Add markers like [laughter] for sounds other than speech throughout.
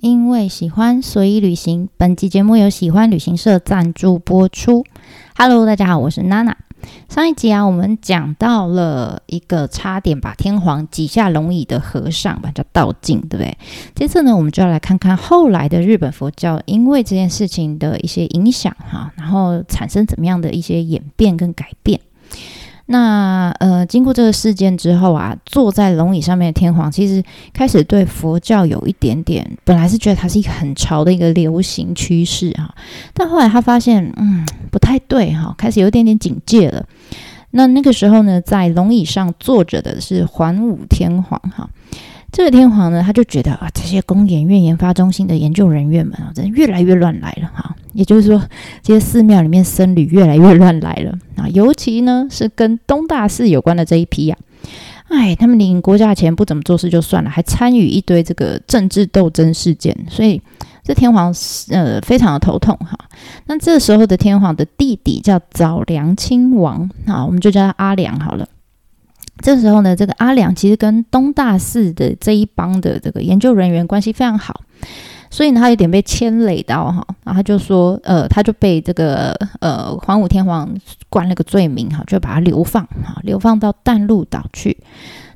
因为喜欢，所以旅行。本集节目由喜欢旅行社赞助播出。Hello，大家好，我是娜娜。上一集啊，我们讲到了一个差点把天皇挤下龙椅的和尚，把叫道静，对不对？这次呢，我们就要来看看后来的日本佛教因为这件事情的一些影响哈，然后产生怎么样的一些演变跟改变。那呃，经过这个事件之后啊，坐在龙椅上面的天皇其实开始对佛教有一点点，本来是觉得它是一个很潮的一个流行趋势哈，但后来他发现，嗯，不太对哈，开始有一点点警戒了。那那个时候呢，在龙椅上坐着的是桓武天皇哈。这个天皇呢，他就觉得啊，这些公研院研发中心的研究人员们啊，真越来越乱来了哈。也就是说，这些寺庙里面僧侣越来越乱来了。尤其呢，是跟东大寺有关的这一批呀，哎，他们领国家钱不怎么做事就算了，还参与一堆这个政治斗争事件，所以这天皇呃非常的头痛哈。那这时候的天皇的弟弟叫早良亲王啊，我们就叫他阿良好了。这时候呢，这个阿良其实跟东大寺的这一帮的这个研究人员关系非常好，所以呢，他有点被牵累到哈，然后他就说，呃，他就被这个呃桓武天皇冠了个罪名哈，就把他流放哈，流放到淡路岛去。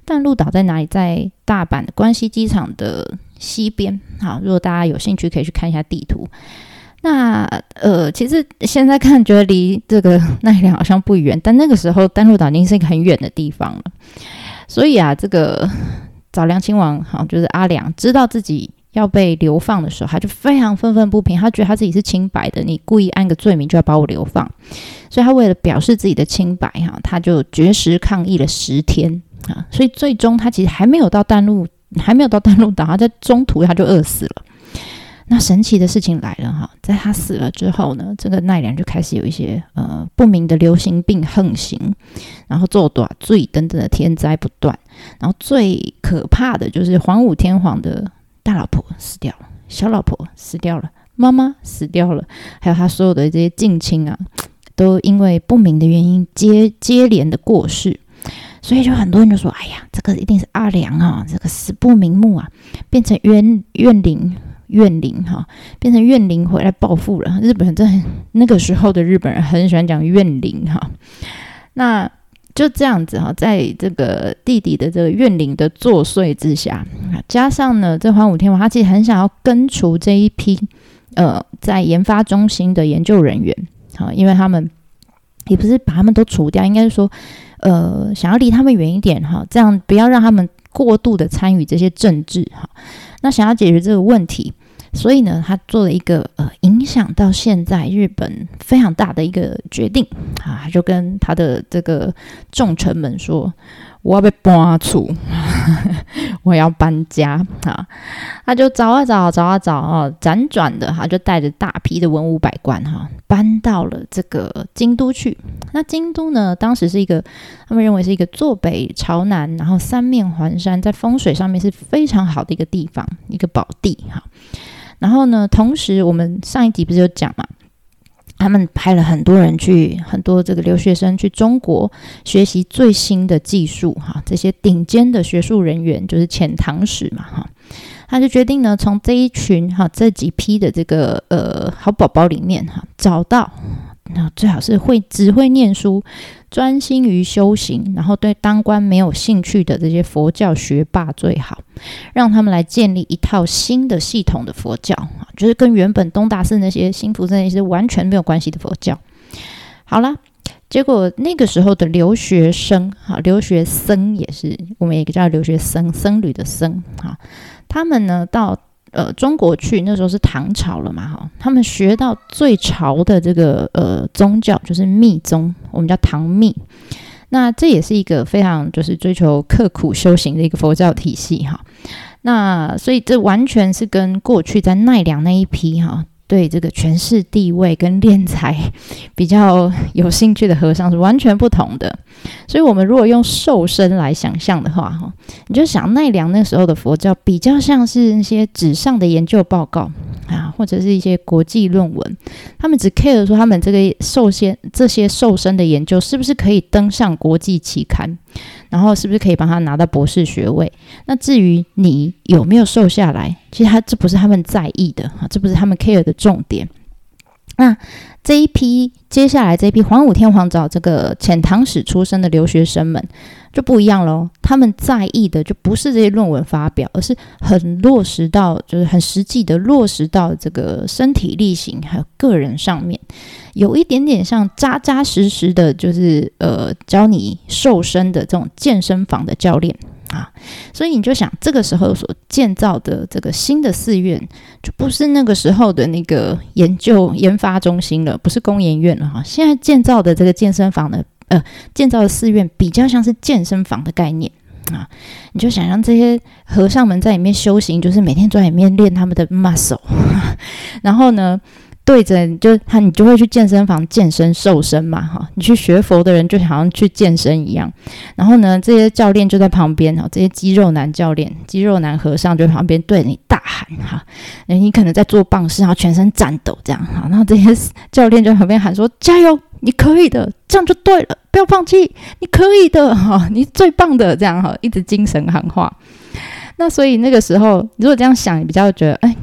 淡路岛在哪里？在大阪的关西机场的西边哈。如果大家有兴趣，可以去看一下地图。那呃，其实现在看觉得离这个奈良好像不远，但那个时候淡路岛已经是一个很远的地方了。所以啊，这个早良亲王哈，就是阿良，知道自己要被流放的时候，他就非常愤愤不平，他觉得他自己是清白的，你故意安个罪名就要把我流放，所以他为了表示自己的清白哈，他就绝食抗议了十天啊，所以最终他其实还没有到淡路，还没有到淡路岛，他在中途他就饿死了。那神奇的事情来了哈，在他死了之后呢，这个奈良就开始有一些呃不明的流行病横行，然后作短罪等等的天灾不断，然后最可怕的就是桓武天皇的大老婆死掉了，小老婆死掉了，妈妈死掉了，还有他所有的这些近亲啊，[tsk] 都因为不明的原因接接连的过世，所以就很多人就说，哎呀，这个一定是阿良啊，这个死不瞑目啊，变成冤怨灵。怨灵哈，变成怨灵回来报复了。日本人在那个时候的日本人很喜欢讲怨灵哈，那就这样子哈，在这个弟弟的这个怨灵的作祟之下，加上呢，这桓武天王他其实很想要根除这一批呃在研发中心的研究人员哈，因为他们也不是把他们都除掉，应该是说呃想要离他们远一点哈，这样不要让他们过度的参与这些政治哈。那想要解决这个问题，所以呢，他做了一个呃影响到现在日本非常大的一个决定啊，他就跟他的这个重臣们说。我要被搬出，[laughs] 我要搬家啊！他就找啊找，找啊找啊，辗转的，他就带着大批的文武百官哈，搬到了这个京都去。那京都呢，当时是一个他们认为是一个坐北朝南，然后三面环山，在风水上面是非常好的一个地方，一个宝地哈。然后呢，同时我们上一集不是有讲嘛？他们派了很多人去，很多这个留学生去中国学习最新的技术，哈，这些顶尖的学术人员就是遣唐使嘛，哈，他就决定呢，从这一群哈这几批的这个呃好宝宝里面哈找到。那最好是会只会念书、专心于修行，然后对当官没有兴趣的这些佛教学霸最好，让他们来建立一套新的系统的佛教啊，就是跟原本东大寺那些新福寺那些完全没有关系的佛教。好了，结果那个时候的留学生啊，留学僧也是我们一个叫留学僧僧侣的僧啊，他们呢到。呃，中国去那时候是唐朝了嘛，哈，他们学到最潮的这个呃宗教就是密宗，我们叫唐密。那这也是一个非常就是追求刻苦修行的一个佛教体系，哈。那所以这完全是跟过去在奈良那一批哈。对这个权势地位跟敛财 [laughs] 比较有兴趣的和尚是完全不同的，所以，我们如果用瘦身来想象的话，哈，你就想奈良那时候的佛教比较像是那些纸上的研究报告啊，或者是一些国际论文，他们只 care 说他们这个瘦身这些瘦身的研究是不是可以登上国际期刊。然后是不是可以帮他拿到博士学位？那至于你有没有瘦下来，其实他这不是他们在意的啊，这不是他们 care 的重点。那这一批接下来这一批黄武天皇找这个遣唐使出身的留学生们就不一样喽，他们在意的就不是这些论文发表，而是很落实到，就是很实际的落实到这个身体力行还有个人上面，有一点点像扎扎实实的，就是呃教你瘦身的这种健身房的教练。啊，所以你就想，这个时候所建造的这个新的寺院，就不是那个时候的那个研究研发中心了，不是公研院了哈。现在建造的这个健身房呢，呃，建造的寺院比较像是健身房的概念啊。你就想象这些和尚们在里面修行，就是每天在里面练他们的 muscle，[laughs] 然后呢？对着就他，你就会去健身房健身瘦身嘛，哈！你去学佛的人就好像去健身一样。然后呢，这些教练就在旁边哈，这些肌肉男教练、肌肉男和尚就旁边对你大喊哈，你可能在做棒式，然后全身颤抖这样哈。然后这些教练就在旁边喊说：“加油，你可以的，这样就对了，不要放弃，你可以的哈，你最棒的这样哈，一直精神喊话。那所以那个时候，如果这样想，你比较觉得哎。”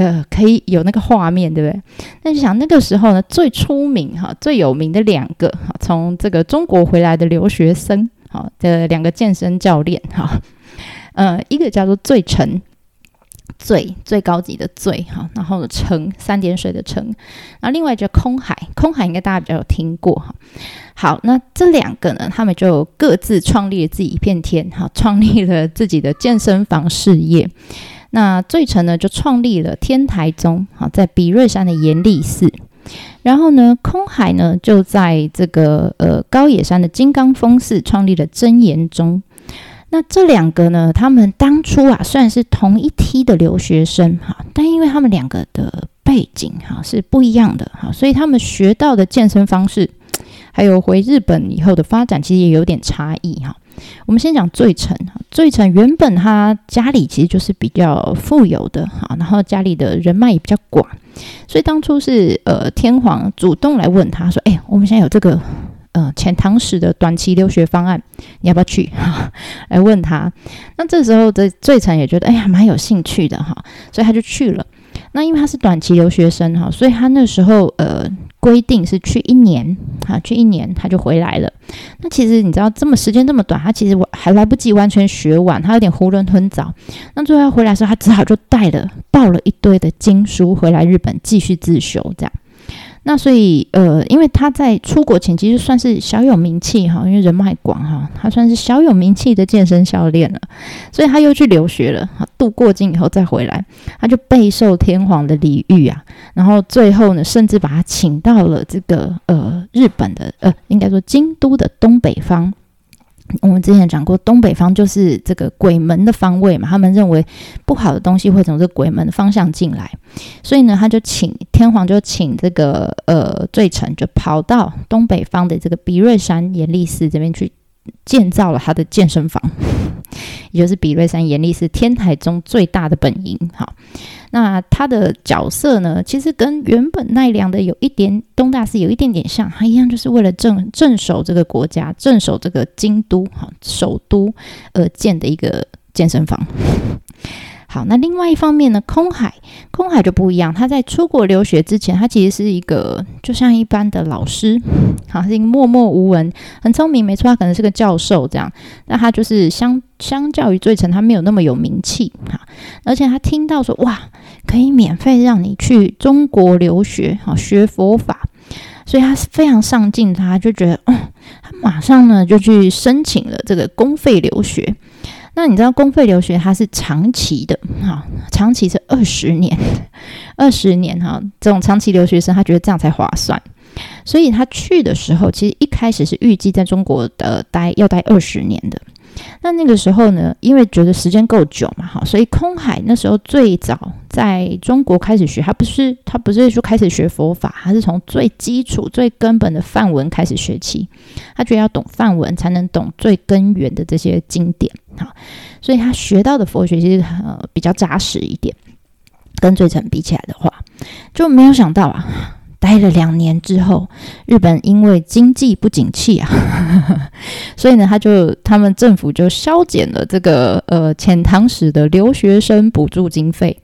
呃，可以有那个画面，对不对？那就想那个时候呢，最出名哈、最有名的两个哈，从这个中国回来的留学生，好的两个健身教练哈，呃，一个叫做醉成，最最高级的醉哈，然后成三点水的成，那另外叫空海，空海应该大家比较有听过哈。好，那这两个呢，他们就各自创立了自己一片天，哈，创立了自己的健身房事业。那最成呢，就创立了天台宗，好，在比瑞山的严立寺。然后呢，空海呢，就在这个呃高野山的金刚峰寺创立了真言宗。那这两个呢，他们当初啊，虽然是同一梯的留学生，哈，但因为他们两个的背景哈是不一样的，哈，所以他们学到的健身方式，还有回日本以后的发展，其实也有点差异，哈。我们先讲最成哈，最成原本他家里其实就是比较富有的哈，然后家里的人脉也比较广，所以当初是呃天皇主动来问他说：“哎，我们现在有这个呃遣唐使的短期留学方案，你要不要去？”哈，[laughs] 来问他。那这时候的最成也觉得哎呀蛮有兴趣的哈，所以他就去了。那因为他是短期留学生哈，所以他那时候呃规定是去一年啊，去一年他就回来了。那其实你知道这么时间这么短，他其实还来不及完全学完，他有点囫囵吞枣。那最后要回来的时候，他只好就带了抱了一堆的经书回来日本继续自修这样。那所以，呃，因为他在出国前其实算是小有名气哈，因为人脉广哈，他算是小有名气的健身教练了，所以他又去留学了，哈，度过境以后再回来，他就备受天皇的礼遇啊，然后最后呢，甚至把他请到了这个呃日本的呃，应该说京都的东北方。我们之前讲过，东北方就是这个鬼门的方位嘛，他们认为不好的东西会从这鬼门的方向进来，所以呢，他就请天皇就请这个呃罪臣就跑到东北方的这个比瑞山严立寺这边去建造了他的健身房，也就是比瑞山严立是天台中最大的本营，好。那他的角色呢，其实跟原本奈良的有一点东大寺有一点点像，他一样就是为了镇镇守这个国家，镇守这个京都哈首都而建的一个健身房。好，那另外一方面呢，空海，空海就不一样。他在出国留学之前，他其实是一个就像一般的老师，[laughs] 好，是一个默默无闻，很聪明，没错，他可能是个教授这样。那他就是相相较于罪臣，他没有那么有名气哈。而且他听到说，哇，可以免费让你去中国留学，好学佛法，所以他是非常上进，他就觉得，哦，他马上呢就去申请了这个公费留学。那你知道公费留学它是长期的，哈，长期是二十年，[laughs] 二十年哈，这种长期留学生他觉得这样才划算，所以他去的时候，其实一开始是预计在中国的待要待二十年的。那那个时候呢，因为觉得时间够久嘛，哈，所以空海那时候最早在中国开始学，他不是他不是说开始学佛法，他是从最基础、最根本的梵文开始学起。他觉得要懂梵文，才能懂最根源的这些经典，哈，所以他学到的佛学其实呃比较扎实一点。跟最成比起来的话，就没有想到啊，待了两年之后，日本因为经济不景气啊，[laughs] 所以呢，他就他们政府就削减了这个呃遣唐使的留学生补助经费，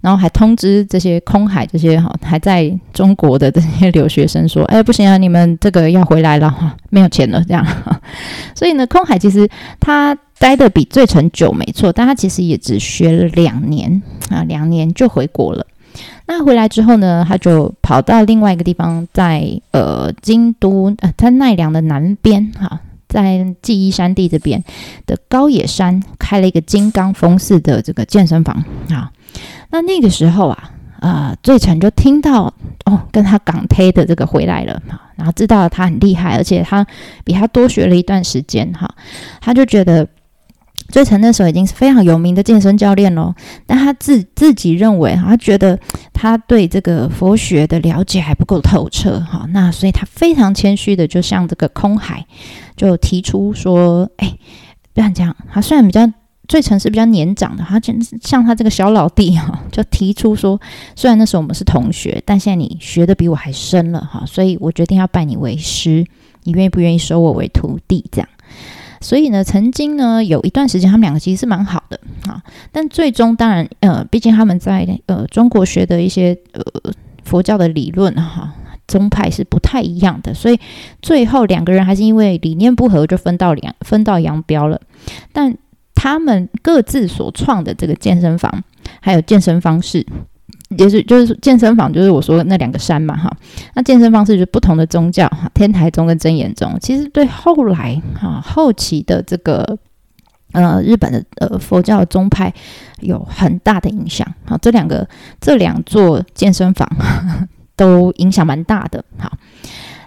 然后还通知这些空海这些哈还在中国的这些留学生说，哎，不行啊，你们这个要回来了哈，没有钱了这样。所以呢，空海其实他待的比最成久没错，但他其实也只学了两年啊，两年就回国了。那回来之后呢，他就跑到另外一个地方，在呃京都呃在奈良的南边哈，在纪伊山地这边的高野山开了一个金刚峰寺的这个健身房啊。那那个时候啊，呃，最成就听到哦，跟他港推的这个回来了哈，然后知道他很厉害，而且他比他多学了一段时间哈，他就觉得。最成那时候已经是非常有名的健身教练喽，但他自自己认为，他觉得他对这个佛学的了解还不够透彻，哈，那所以他非常谦虚的就向这个空海就提出说，哎，不要这样，他虽然比较最成是比较年长的，他像他这个小老弟哈，[laughs] 就提出说，虽然那时候我们是同学，但现在你学的比我还深了哈，所以我决定要拜你为师，你愿意不愿意收我为徒弟？这样。所以呢，曾经呢有一段时间，他们两个其实是蛮好的啊。但最终，当然，呃，毕竟他们在呃中国学的一些呃佛教的理论哈宗派是不太一样的，所以最后两个人还是因为理念不合就分道两分道扬镳了。但他们各自所创的这个健身房还有健身方式。也是就是健身房，就是我说的那两个山嘛，哈。那健身方式就是不同的宗教，哈，天台宗跟真言宗，其实对后来哈后期的这个呃日本的呃佛教宗派有很大的影响。好，这两个这两座健身房 [laughs] 都影响蛮大的。好，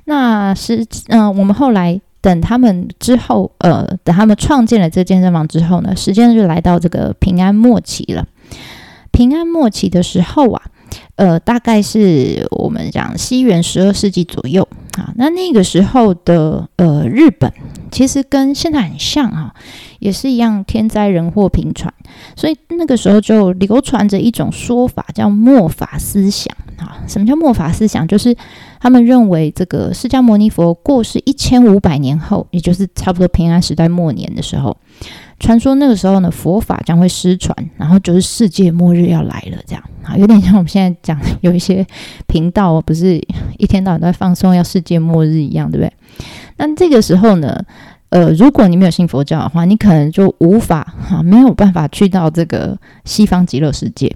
那是嗯，我们后来等他们之后，呃，等他们创建了这健身房之后呢，时间就来到这个平安末期了。平安末期的时候啊，呃，大概是我们讲西元十二世纪左右啊。那那个时候的呃日本，其实跟现在很像啊，也是一样天灾人祸频传，所以那个时候就流传着一种说法，叫末法思想啊。什么叫末法思想？就是他们认为这个释迦牟尼佛过世一千五百年后，也就是差不多平安时代末年的时候。传说那个时候呢，佛法将会失传，然后就是世界末日要来了，这样啊，有点像我们现在讲有一些频道不是一天到晚都在放松要世界末日一样，对不对？那这个时候呢，呃，如果你没有信佛教的话，你可能就无法哈，没有办法去到这个西方极乐世界。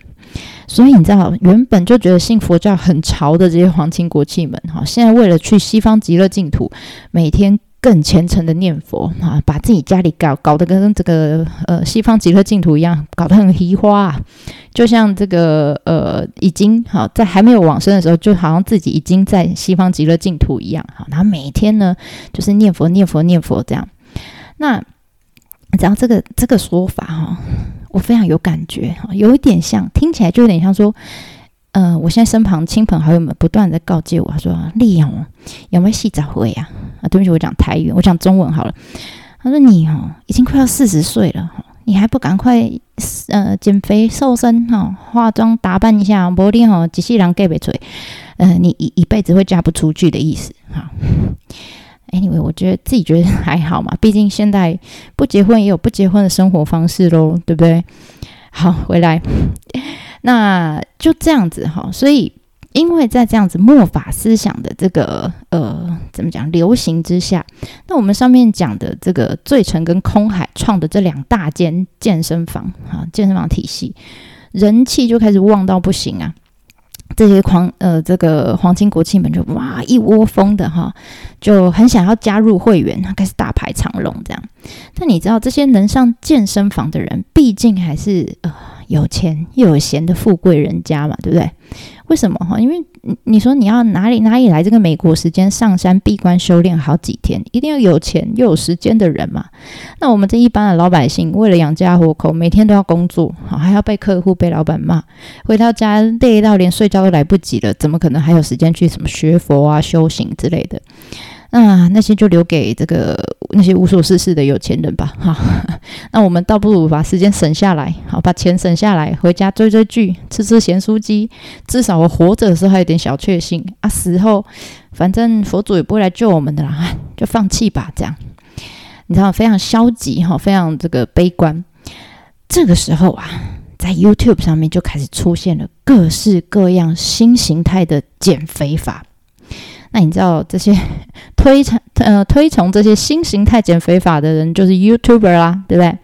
所以你知道，原本就觉得信佛教很潮的这些皇亲国戚们，哈，现在为了去西方极乐净土，每天。更虔诚的念佛啊，把自己家里搞搞得跟这个呃西方极乐净土一样，搞得很奇花啊，就像这个呃已经好在还没有往生的时候，就好像自己已经在西方极乐净土一样好，然后每天呢就是念佛念佛念佛这样。那只要这个这个说法哈，我非常有感觉哈，有一点像，听起来就有点像说。嗯，我现在身旁亲朋好友们不断在告诫我，他说：“丽哦，有没有洗澡会啊？”啊，对不起，我讲台语，我讲中文好了。他说：“你哦，已经快要四十岁了，你还不赶快呃减肥瘦身哈，化妆打扮一下，不然哈，几世人给不嘴，呃，你一一辈子会嫁不出去的意思哈。Anyway，我觉得自己觉得还好嘛，毕竟现在不结婚也有不结婚的生活方式喽，对不对？好，回来。”那就这样子哈，所以因为在这样子末法思想的这个呃怎么讲流行之下，那我们上面讲的这个醉城跟空海创的这两大间健身房啊，健身房体系人气就开始旺到不行啊！这些狂呃这个皇亲国戚们就哇一窝蜂的哈，就很想要加入会员，开始大排长龙这样。但你知道这些能上健身房的人，毕竟还是呃。有钱又有闲的富贵人家嘛，对不对？为什么哈？因为你说你要哪里哪里来这个美国时间上山闭关修炼好几天，一定要有钱又有时间的人嘛。那我们这一般的老百姓，为了养家糊口，每天都要工作，好还要被客户被老板骂，回到家累到连睡觉都来不及了，怎么可能还有时间去什么学佛啊、修行之类的？那那些就留给这个那些无所事事的有钱人吧，[laughs] 哈。那我们倒不如把时间省下来，好，把钱省下来，回家追追剧，吃吃咸酥鸡，至少我活着的时候还有点小确幸啊。死后，反正佛祖也不会来救我们的啦，[laughs] 就放弃吧。这样，你知道，非常消极哈，非常这个悲观。这个时候啊，在 YouTube 上面就开始出现了各式各样新形态的减肥法。那你知道这些 [laughs] 推崇呃推崇这些新形态减肥法的人就是 YouTuber 啦，对不对？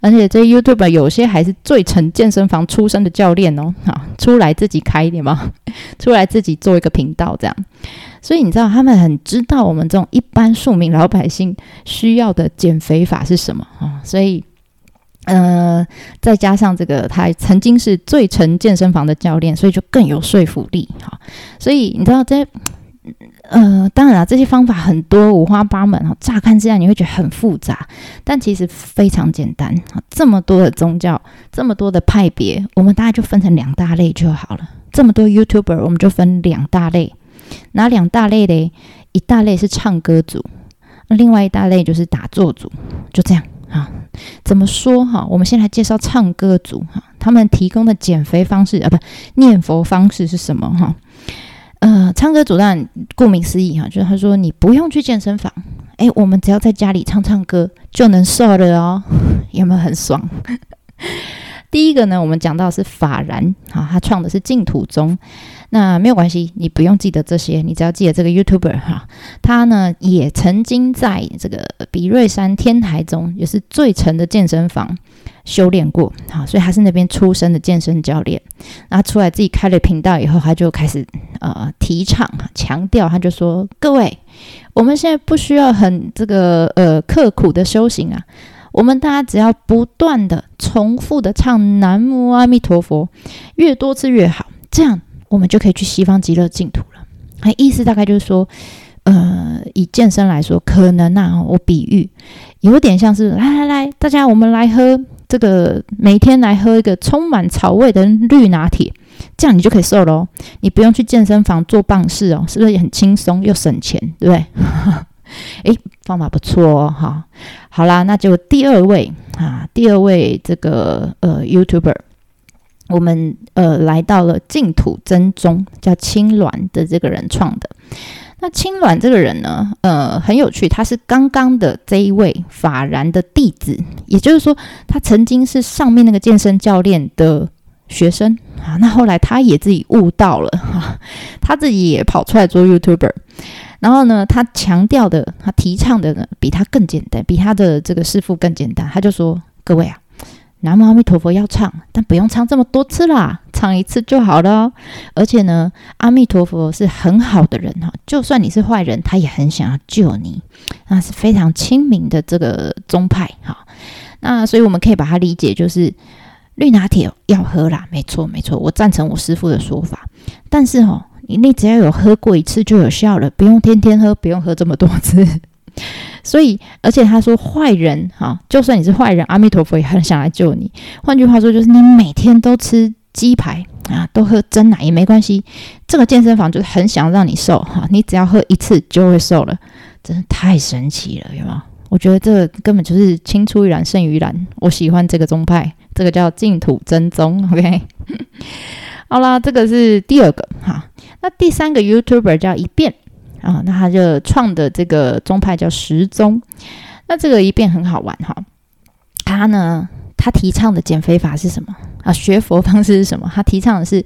而且这 YouTuber 有些还是最成健身房出身的教练哦，啊，出来自己开一点嘛，[laughs] 出来自己做一个频道这样。所以你知道他们很知道我们这种一般庶民老百姓需要的减肥法是什么啊？所以呃，再加上这个他曾经是最成健身房的教练，所以就更有说服力哈。所以你知道这。呃，当然了，这些方法很多，五花八门哈。乍看之下你会觉得很复杂，但其实非常简单这么多的宗教，这么多的派别，我们大概就分成两大类就好了。这么多 YouTuber，我们就分两大类。哪两大类嘞？一大类是唱歌组，那另外一大类就是打坐组。就这样啊？怎么说哈？我们先来介绍唱歌组哈，他们提供的减肥方式啊，不念佛方式是什么哈？嗯，唱歌主当然顾名思义哈，就是他说你不用去健身房，哎，我们只要在家里唱唱歌就能瘦了哦，有没有很爽？[laughs] 第一个呢，我们讲到是法然啊，他创的是净土宗。那没有关系，你不用记得这些，你只要记得这个 YouTuber 哈，他呢也曾经在这个比瑞山天台中，也是最沉的健身房修炼过，好，所以他是那边出身的健身教练。那出来自己开了频道以后，他就开始呃提倡强调，他就说：各位，我们现在不需要很这个呃刻苦的修行啊，我们大家只要不断的重复的唱南无阿弥陀佛，越多次越好，这样。我们就可以去西方极乐净土了。哎，意思大概就是说，呃，以健身来说，可能啊，我比喻有点像是，来来来，大家我们来喝这个，每天来喝一个充满草味的绿拿铁，这样你就可以瘦喽。你不用去健身房做棒式哦，是不是也很轻松又省钱，对不对？哎，方法不错哦，哈。好啦，那就第二位啊，第二位这个呃，YouTuber。我们呃来到了净土真宗，叫青鸾的这个人创的。那青鸾这个人呢，呃很有趣，他是刚刚的这一位法然的弟子，也就是说，他曾经是上面那个健身教练的学生啊。那后来他也自己悟到了哈，他自己也跑出来做 YouTuber。然后呢，他强调的，他提倡的呢，比他更简单，比他的这个师傅更简单。他就说：各位啊。南无阿弥陀佛要唱，但不用唱这么多次啦，唱一次就好了。而且呢，阿弥陀佛是很好的人哈，就算你是坏人，他也很想要救你，那是非常亲民的这个宗派哈。那所以我们可以把它理解就是绿拿铁要喝啦，没错没错，我赞成我师父的说法。但是哦，你你只要有喝过一次就有效了，不用天天喝，不用喝这么多次。所以，而且他说坏人哈，就算你是坏人，阿弥陀佛也很想来救你。换句话说，就是你每天都吃鸡排啊，都喝真奶也没关系。这个健身房就是很想让你瘦哈，你只要喝一次就会瘦了，真的太神奇了，有没有？我觉得这个根本就是青出于蓝胜于蓝。我喜欢这个宗派，这个叫净土真宗。OK，[laughs] 好啦，这个是第二个哈。那第三个 YouTuber 叫一变。啊，那他就创的这个宗派叫十宗，那这个一变很好玩哈。他呢，他提倡的减肥法是什么啊？学佛方式是什么？他提倡的是，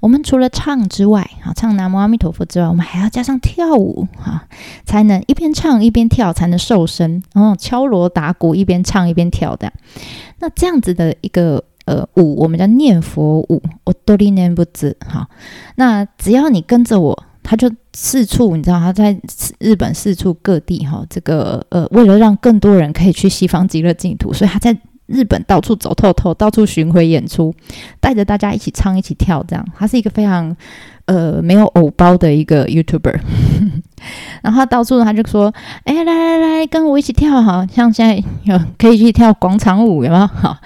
我们除了唱之外，啊，唱南无阿弥陀佛之外，我们还要加上跳舞哈，才能一边唱一边跳，才能瘦身。哦，敲锣打鼓一边唱一边跳的，那这样子的一个呃舞，我们叫念佛舞，我多利念不止哈。那只要你跟着我。他就四处，你知道他在日本四处各地哈，这个呃，为了让更多人可以去西方极乐净土，所以他在日本到处走透透，到处巡回演出，带着大家一起唱一起跳，这样。他是一个非常。呃，没有偶包的一个 YouTuber，然后他到处他就说：“哎，来来来，跟我一起跳好，像现在有可以去跳广场舞，有没有？[laughs] 好，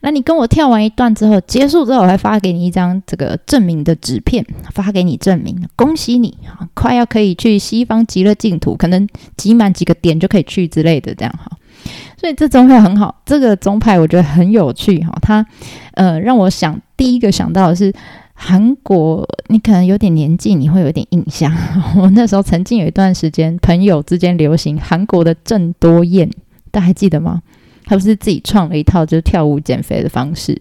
那你跟我跳完一段之后，结束之后，我还发给你一张这个证明的纸片，发给你证明，恭喜你哈，快要可以去西方极乐净土，可能集满几个点就可以去之类的，这样哈。所以这宗派很好，这个宗派我觉得很有趣哈，它呃让我想第一个想到的是。”韩国，你可能有点年纪，你会有点印象。[laughs] 我那时候曾经有一段时间，朋友之间流行韩国的郑多燕，大家还记得吗？他不是自己创了一套就是跳舞减肥的方式。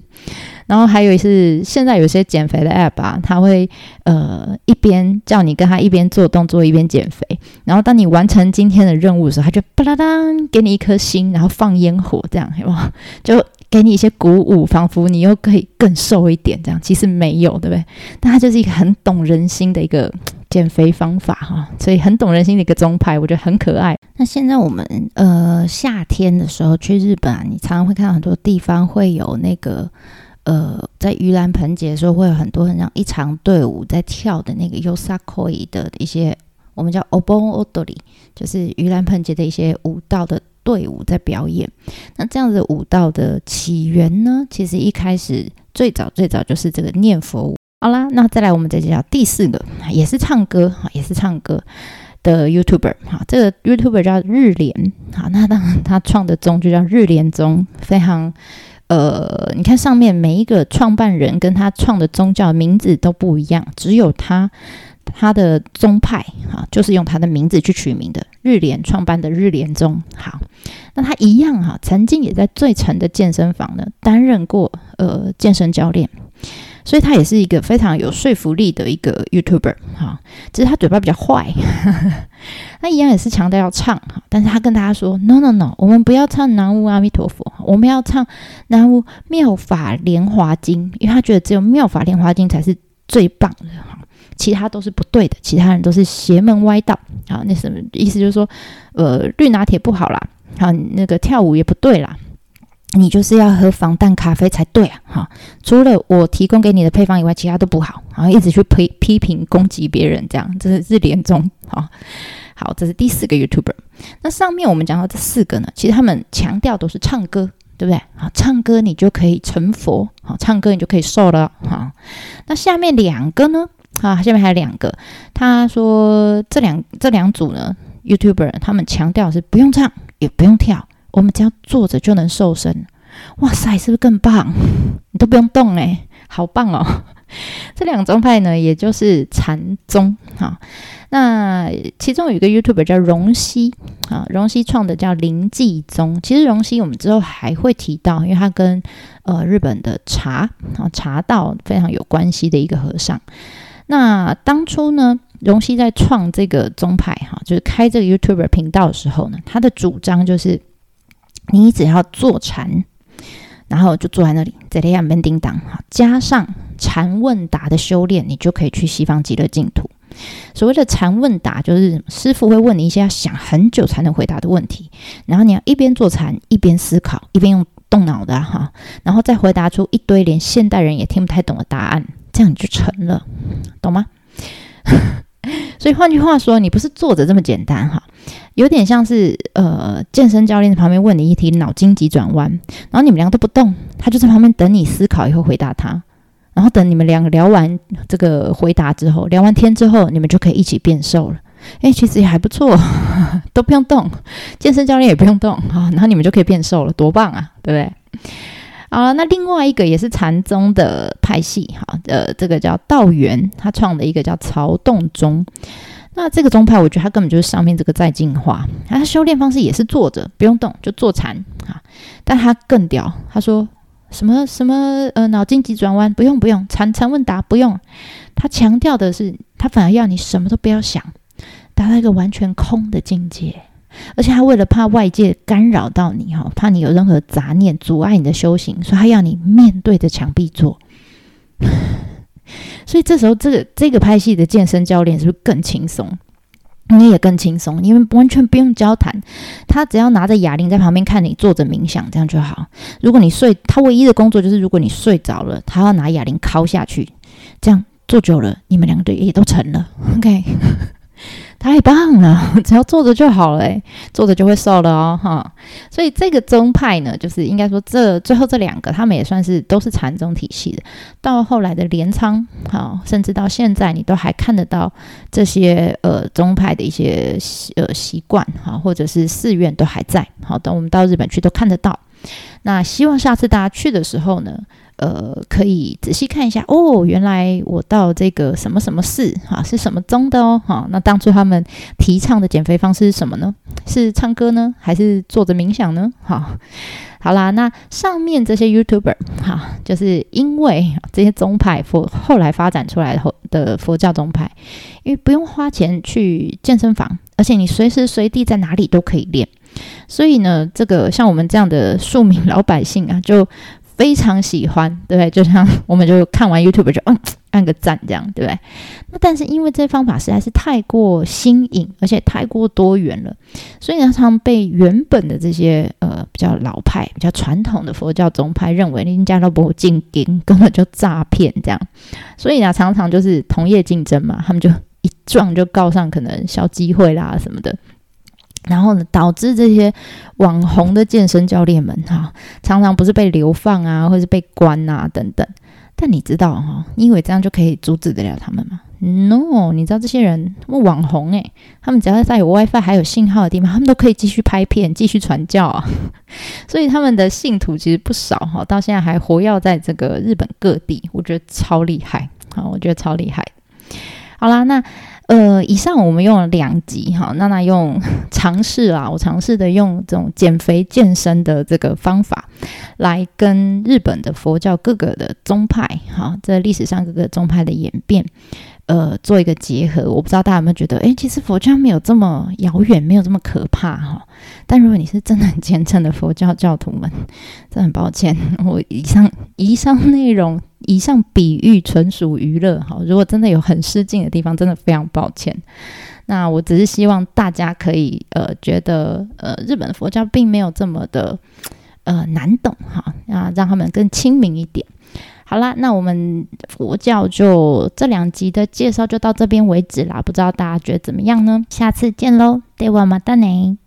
然后还有是现在有些减肥的 app 啊，他会呃一边叫你跟他一边做动作一边减肥。然后当你完成今天的任务的时候，他就巴拉当给你一颗心，然后放烟火，这样有吗？就。给你一些鼓舞，仿佛你又可以更瘦一点，这样其实没有，对不对？但它就是一个很懂人心的一个减肥方法哈，所以很懂人心的一个宗派，我觉得很可爱。那现在我们呃夏天的时候去日本啊，你常常会看到很多地方会有那个呃在盂兰盆节的时候会有很多很像一场队伍在跳的那个 Yosakoi 的一些我们叫 Obon Odori，就是盂兰盆节的一些舞蹈的。队伍在表演，那这样子舞蹈的起源呢？其实一开始最早最早就是这个念佛舞。好啦，那再来我们再介绍第四个，也是唱歌哈，也是唱歌的 YouTuber 哈。这个 YouTuber 叫日莲，好，那当然他创的宗就叫日莲宗，非常呃，你看上面每一个创办人跟他创的宗教名字都不一样，只有他。他的宗派哈，就是用他的名字去取名的。日莲创办的日莲宗，好，那他一样哈，曾经也在最诚的健身房呢担任过呃健身教练，所以他也是一个非常有说服力的一个 YouTuber 哈。只是他嘴巴比较坏，[laughs] 他一样也是强调要唱哈，但是他跟大家说 No No No，我们不要唱南无阿弥陀佛，我们要唱南无妙法莲华经，因为他觉得只有妙法莲华经才是最棒的。其他都是不对的，其他人都是邪门歪道。啊，那什么意思？就是说，呃，绿拿铁不好啦，啊，那个跳舞也不对啦，你就是要喝防弹咖啡才对啊！哈，除了我提供给你的配方以外，其他都不好。然后一直去批批评攻击别人，这样这是是连中。好，好，这是第四个 YouTuber。那上面我们讲到这四个呢，其实他们强调都是唱歌，对不对？啊，唱歌你就可以成佛，好，唱歌你就可以瘦了。哈，那下面两个呢？啊，下面还有两个。他说这两这两组呢，YouTuber 他们强调是不用唱也不用跳，我们只要坐着就能瘦身。哇塞，是不是更棒？你都不用动哎，好棒哦！[laughs] 这两宗派呢，也就是禅宗哈。那其中有一个 YouTuber 叫荣熙啊，荣熙创的叫灵济宗。其实荣熙我们之后还会提到，因为他跟呃日本的茶啊茶道非常有关系的一个和尚。那当初呢，荣熙在创这个宗派哈，就是开这个 YouTuber 频道的时候呢，他的主张就是，你只要坐禅，然后就坐在那里，在那样门叮当哈，加上禅问答的修炼，你就可以去西方极乐净土。所谓的禅问答，就是师傅会问你一些要想很久才能回答的问题，然后你要一边坐禅，一边思考，一边用动脑的哈，然后再回答出一堆连现代人也听不太懂的答案。这样你就成了，懂吗？[laughs] 所以换句话说，你不是坐着这么简单哈，有点像是呃健身教练在旁边问你一题脑筋急转弯，然后你们两个都不动，他就在旁边等你思考以后回答他，然后等你们两个聊完这个回答之后，聊完天之后，你们就可以一起变瘦了。诶，其实也还不错，[laughs] 都不用动，健身教练也不用动啊，然后你们就可以变瘦了，多棒啊，对不对？好了，那另外一个也是禅宗的派系，哈，呃，这个叫道元，他创的一个叫曹洞宗。那这个宗派，我觉得他根本就是上面这个在进化，他修炼方式也是坐着不用动就坐禅啊，但他更屌，他说什么什么呃脑筋急转弯不用不用，禅禅问答不用，他强调的是他反而要你什么都不要想，达到一个完全空的境界。而且他为了怕外界干扰到你哈，怕你有任何杂念阻碍你的修行，所以他要你面对着墙壁做。[laughs] 所以这时候，这个这个拍戏的健身教练是不是更轻松？你也更轻松，因为完全不用交谈，他只要拿着哑铃在旁边看你坐着冥想，这样就好。如果你睡，他唯一的工作就是如果你睡着了，他要拿哑铃敲下去，这样坐久了，你们两个队也都成了。OK。太棒了，[laughs] 只要坐着就好了，诶，坐着就会瘦了哦，哈。所以这个宗派呢，就是应该说这最后这两个，他们也算是都是禅宗体系的。到后来的镰仓，好，甚至到现在，你都还看得到这些呃宗派的一些呃习惯，哈，或者是寺院都还在。好，等我们到日本去都看得到。那希望下次大家去的时候呢。呃，可以仔细看一下哦。原来我到这个什么什么寺哈，是什么宗的哦哈。那当初他们提倡的减肥方式是什么呢？是唱歌呢，还是坐着冥想呢？哈，好啦，那上面这些 YouTuber 哈，就是因为这些宗派佛后来发展出来后的佛教宗派，因为不用花钱去健身房，而且你随时随地在哪里都可以练，所以呢，这个像我们这样的庶民老百姓啊，就。非常喜欢，对不对？就像我们就看完 YouTube 就嗯按个赞这样，对不对？那但是因为这方法实在是太过新颖，而且太过多元了，所以常常被原本的这些呃比较老派、比较传统的佛教宗派认为人家都不进京，根本就诈骗这样。所以呢，常常就是同业竞争嘛，他们就一撞就告上可能小机会啦什么的。然后呢，导致这些网红的健身教练们哈，常常不是被流放啊，或是被关啊等等。但你知道哈，你以为这样就可以阻止得了他们吗？No，你知道这些人他们网红诶，他们只要在有 WiFi 还有信号的地方，他们都可以继续拍片、继续传教啊。[laughs] 所以他们的信徒其实不少哈，到现在还活跃在这个日本各地，我觉得超厉害啊！我觉得超厉害。好啦，那。呃，以上我们用了两集哈，娜娜用尝试啦，我尝试的用这种减肥健身的这个方法，来跟日本的佛教各个的宗派哈，在历史上各个宗派的演变，呃，做一个结合。我不知道大家有没有觉得，诶，其实佛教没有这么遥远，没有这么可怕哈。但如果你是真的很虔诚的佛教教徒们，真的很抱歉，[laughs] 我以上以上内容。以上比喻纯属娱乐，哈。如果真的有很失敬的地方，真的非常抱歉。那我只是希望大家可以呃觉得呃日本佛教并没有这么的呃难懂哈，啊让他们更亲民一点。好啦，那我们佛教就这两集的介绍就到这边为止啦。不知道大家觉得怎么样呢？下次见喽，对我马达内。